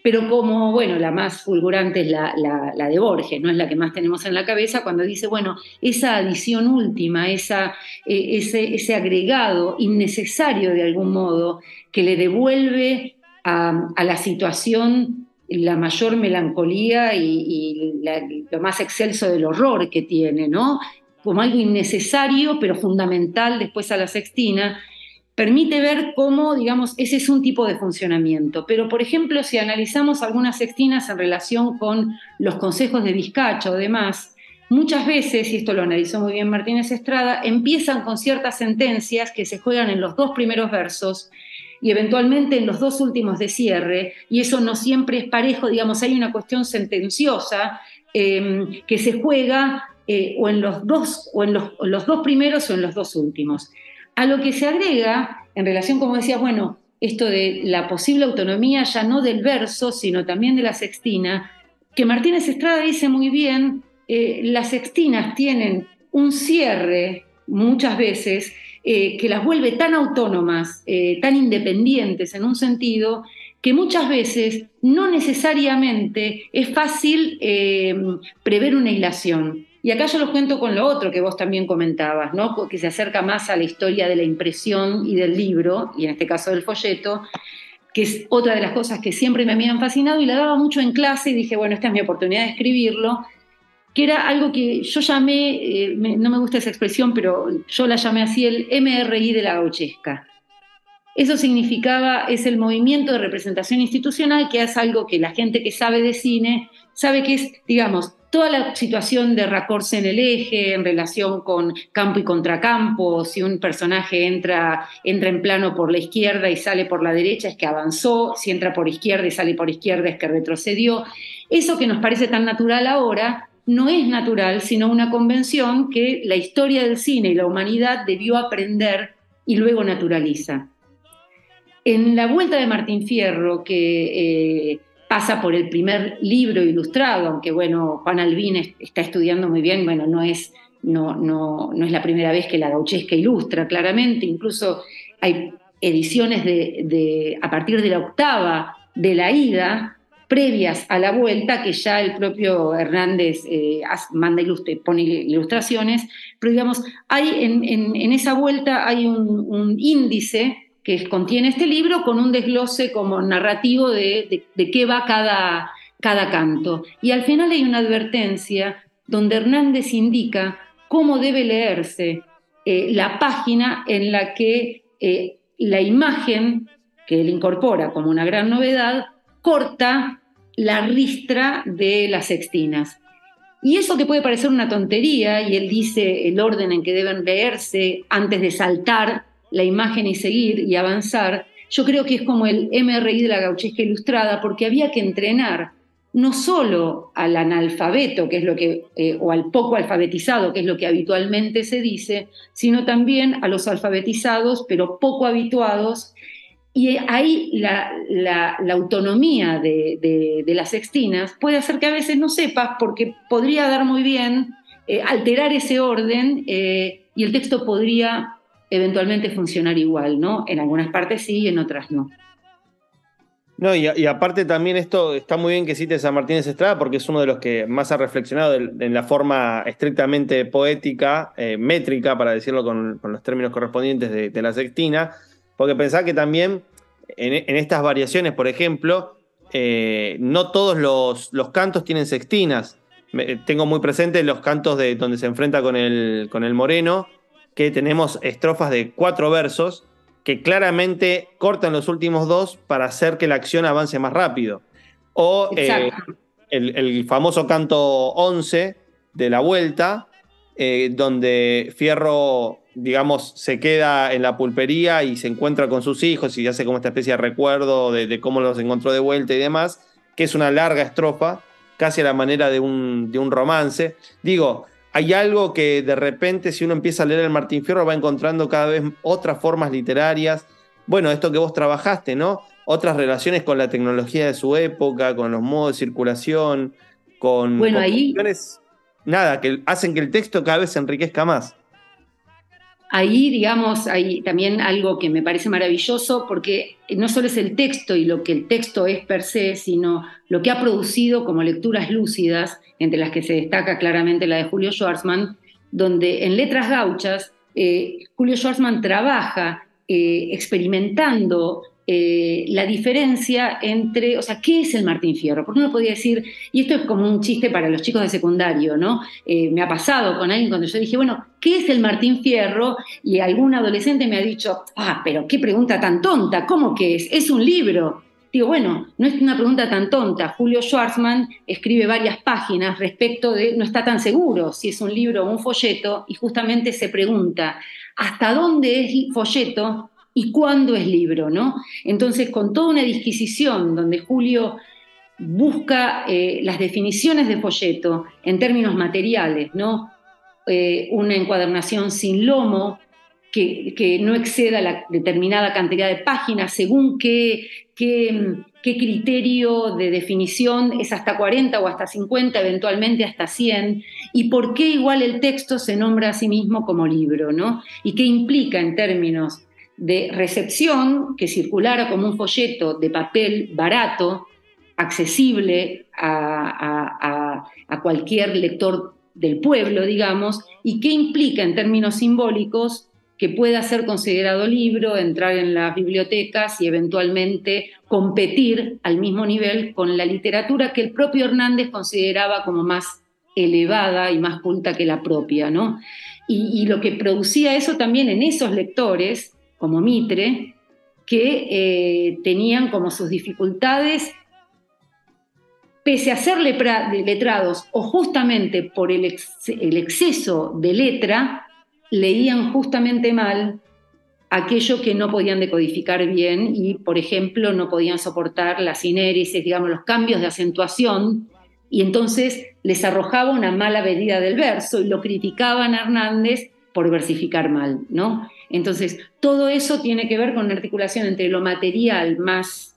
S7: pero como, bueno, la más fulgurante es la, de Borges, no es la que más tenemos en la cabeza, cuando dice, bueno, esa adición última, esa, e, ese, ese, agregado innecesario de algún modo, que le devuelve a, la situación la mayor melancolía y, lo más excelso del horror que tiene, ¿no? Como algo innecesario, pero fundamental después a la sextina, permite ver cómo, digamos, ese es un tipo de funcionamiento. Pero, por ejemplo, si analizamos algunas sextinas en relación con los consejos de Vizcacha o demás, muchas veces, y esto lo analizó muy bien Martínez Estrada, empiezan con ciertas sentencias que se juegan en los dos primeros versos y eventualmente en los dos últimos de cierre, y eso no siempre es parejo, digamos, hay una cuestión sentenciosa em, que se juega eh, o en los dos, o en los dos primeros o en los dos últimos. A lo que se agrega, en relación, como decías, bueno, esto de la posible autonomía ya no del verso, sino también de la sextina, que Martínez Estrada dice muy bien, eh, las sextinas tienen un cierre muchas veces eh, que las vuelve tan autónomas, eh, tan independientes en un sentido, que muchas veces no necesariamente es fácil prever una hilación. Y acá yo los cuento con lo otro que vos también comentabas, ¿no? que se acerca más a la historia de la impresión y del libro, y en este caso del folleto, que es otra de las cosas que siempre me habían fascinado y la daba mucho en clase y dije, bueno, esta es mi oportunidad de escribirlo, que era algo que yo llamé, eh, no me gusta esa expresión, pero yo la llamé así el MRI de la gauchesca. Eso significaba, es el movimiento de representación institucional, que es algo que la gente que sabe de cine sabe que es, digamos, toda la situación de racorse en el eje en relación con campo y contracampo, si un personaje entra, entra en plano por la izquierda y sale por la derecha es que avanzó, si entra por izquierda y sale por izquierda es que retrocedió. Eso que nos parece tan natural ahora no es natural, sino una convención que la historia del cine y la humanidad debió aprender y luego naturaliza. En la vuelta de Martín Fierro, que eh, pasa por el primer libro ilustrado, aunque bueno, Juan Albín está estudiando muy bien, bueno, no es, no, no, no es la primera vez que la gauchesca ilustra, claramente, incluso hay ediciones de, a partir de la octava de la ida, previas a la vuelta, que ya el propio Hernández eh, manda ilustre, pone ilustraciones, pero digamos, hay en, esa vuelta hay un índice que contiene este libro con un desglose como narrativo de, qué va cada, cada canto. Y al final hay una advertencia donde Hernández indica cómo debe leerse eh, la página en la que eh, la imagen que él incorpora como una gran novedad corta la ristra de las sextinas. Y eso te puede parecer una tontería, y él dice el orden en que deben leerse antes de saltar la imagen y seguir y avanzar, yo creo que es como el MRI de la gauchesca ilustrada, porque había que entrenar no solo al analfabeto, que es lo que, eh, o al poco alfabetizado, que es lo que habitualmente se dice, sino también a los alfabetizados, pero poco habituados. Y ahí la, autonomía de, las sextinas puede hacer que a veces no sepas, porque podría dar muy bien eh, alterar ese orden eh, y el texto podría eventualmente funcionar igual, ¿no? En algunas partes sí y en otras no.
S3: No, y, aparte también esto está muy bien que cites a Martínez Estrada porque es uno de los que más ha reflexionado en la forma estrictamente poética, eh, métrica, para decirlo con, los términos correspondientes de, la sextina, porque pensá que también en, estas variaciones, por ejemplo, eh, no todos los, cantos tienen sextinas. tengo muy presente los cantos de donde se enfrenta con el, con el moreno, que tenemos estrofas de cuatro versos que claramente cortan los últimos dos para hacer que la acción avance más rápido. O eh, el, famoso canto 11 de la vuelta, eh, donde Fierro, digamos, se queda en la pulpería y se encuentra con sus hijos y hace como esta especie de recuerdo de, cómo los encontró de vuelta y demás, que es una larga estrofa, casi a la manera de un, de un romance. Digo, hay algo que de repente, si uno empieza a leer el Martín Fierro, va encontrando cada vez otras formas literarias. Bueno, esto que vos trabajaste, ¿no? Otras relaciones con la tecnología de su época, con los modos de circulación, con.
S7: Bueno, ahí.
S3: Nada, que hacen que el texto cada vez se enriquezca más.
S7: Ahí, digamos, hay también algo que me parece maravilloso, porque no solo es el texto y lo que el texto es per se, sino lo que ha producido como lecturas lúcidas, entre las que se destaca claramente la de Julio Schwarzman, donde en Letras Gauchas eh, Julio Schwarzman trabaja eh, experimentando eh, la diferencia entre, o sea, ¿qué es el Martín Fierro? Porque uno podía decir, y esto es como un chiste para los chicos de secundario, ¿no? Eh, me ha pasado con alguien cuando yo dije, bueno, ¿qué es el Martín Fierro? Y algún adolescente me ha dicho, ah, pero qué pregunta tan tonta, ¿cómo que es? Es un libro. Digo, bueno, no es una pregunta tan tonta. Julio Schwarzman escribe varias páginas respecto de, no está tan seguro si es un libro o un folleto, y justamente se pregunta, ¿hasta dónde es folleto y cuándo es libro, ¿no? Entonces, con toda una disquisición donde Julio busca eh, las definiciones de folleto en términos materiales, ¿no? Eh, una encuadernación sin lomo, que, no exceda la determinada cantidad de páginas, según qué, qué, criterio de definición es hasta 40 o hasta 50, eventualmente hasta 100, y por qué igual el texto se nombra a sí mismo como libro, ¿no? Y qué implica en términos de recepción que circulara como un folleto de papel barato, accesible a, cualquier lector del pueblo, digamos, y qué implica en términos simbólicos que pueda ser considerado libro, entrar en las bibliotecas y eventualmente competir al mismo nivel con la literatura que el propio Hernández consideraba como más elevada y más culta que la propia, ¿no? Y, lo que producía eso también en esos lectores, como Mitre, que eh, tenían como sus dificultades, pese a ser letrados o justamente por el, exceso de letra, leían justamente mal aquello que no podían decodificar bien y, por ejemplo, no podían soportar las sinérisis, digamos, los cambios de acentuación, y entonces les arrojaba una mala medida del verso y lo criticaban a Hernández por versificar mal, ¿no? Entonces, todo eso tiene que ver con una articulación entre lo material más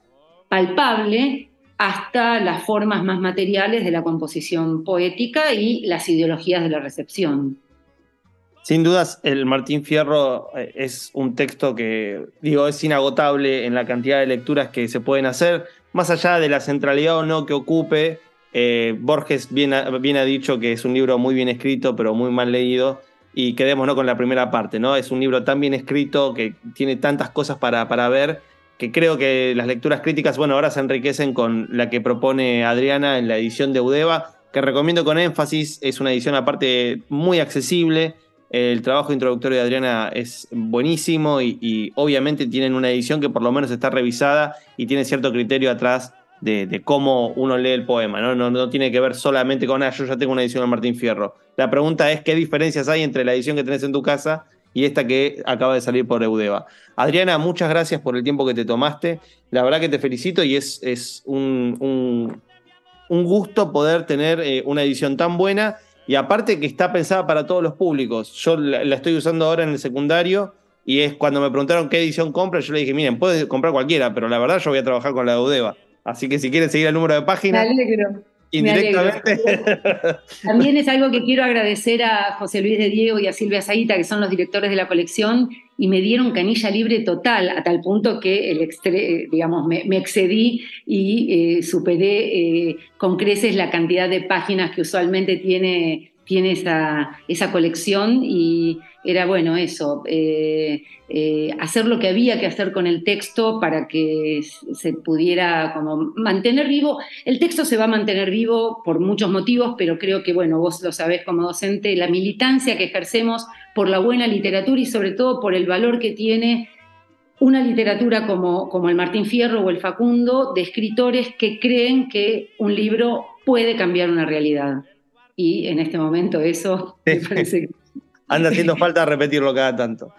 S7: palpable hasta las formas más materiales de la composición poética y las ideologías de la recepción.
S3: Sin dudas, el Martín Fierro eh, es un texto que, digo, es inagotable en la cantidad de lecturas que se pueden hacer, más allá de la centralidad o no que ocupe. Eh, Borges bien ha, bien ha, dicho que es un libro muy bien escrito, pero muy mal leído. Y quedémonos con la primera parte, ¿no? Es un libro tan bien escrito que tiene tantas cosas para, para ver que creo que las lecturas críticas, bueno, ahora se enriquecen con la que propone Adriana en la edición de Udeva, que recomiendo con énfasis. Es una edición aparte muy accesible el trabajo introductorio de Adriana es buenísimo y, obviamente tienen una edición que por lo menos está revisada y tiene cierto criterio atrás de, cómo uno lee el poema. ¿no? No, tiene que ver solamente con, ah, yo ya tengo una edición de Martín Fierro. La pregunta es qué diferencias hay entre la edición que tenés en tu casa y esta que acaba de salir por Eudeva. Adriana, muchas gracias por el tiempo que te tomaste. La verdad que te felicito y es, es un, gusto poder tener eh, una edición tan buena y aparte que está pensada para todos los públicos. Yo la, estoy usando ahora en el secundario y es cuando me preguntaron qué edición compra, yo le dije, miren, puedes comprar cualquiera, pero la verdad yo voy a trabajar con la de Udeva. Así que si quieren seguir el número de página. Indirectamente.
S7: También es algo que quiero agradecer a José Luis de Diego y a Silvia Zaita, que son los directores de la colección, y me dieron canilla libre total, a tal punto que el digamos, me, excedí y eh, superé eh, con creces la cantidad de páginas que usualmente tiene tiene esa, esa colección y era bueno eso, eh, eh, hacer lo que había que hacer con el texto para que se pudiera como mantener vivo. El texto se va a mantener vivo por muchos motivos, pero creo que, bueno, vos lo sabés como docente, la militancia que ejercemos por la buena literatura y sobre todo por el valor que tiene una literatura como, como el Martín Fierro o el Facundo, de escritores que creen que un libro puede cambiar una realidad y en este momento eso me parece
S3: Anda haciendo falta repetirlo cada tanto.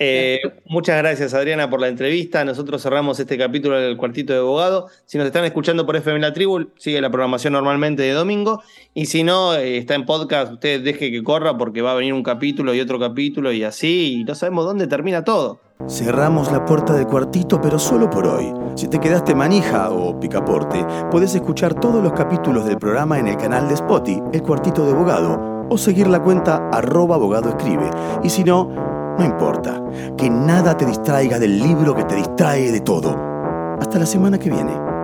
S3: Eh, muchas gracias Adriana por la entrevista. Nosotros cerramos este capítulo del cuartito de abogado. Si nos están escuchando por FM La Tribu, sigue la programación normalmente de domingo. Y si no, eh, está en podcast, usted deje que corra porque va a venir un capítulo y otro capítulo y así. Y no sabemos dónde termina todo.
S6: Cerramos la puerta del cuartito, pero solo por hoy. Si te quedaste manija o picaporte, puedes escuchar todos los capítulos del programa en el canal de Spotify, El Cuartito de Abogado, o seguir la cuenta arroba. Y si no, no importa. Que nada te distraiga del libro que te distrae de todo. Hasta la semana que viene.